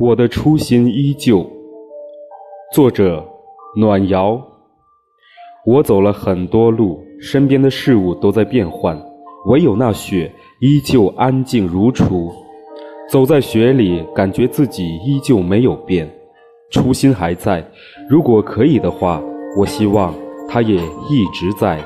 我的初心依旧，作者暖瑶，我走了很多路，身边的事物都在变换，唯有那雪依旧安静如初，走在雪里感觉自己依旧没有变，初心还在，如果可以的话，我希望它也一直在。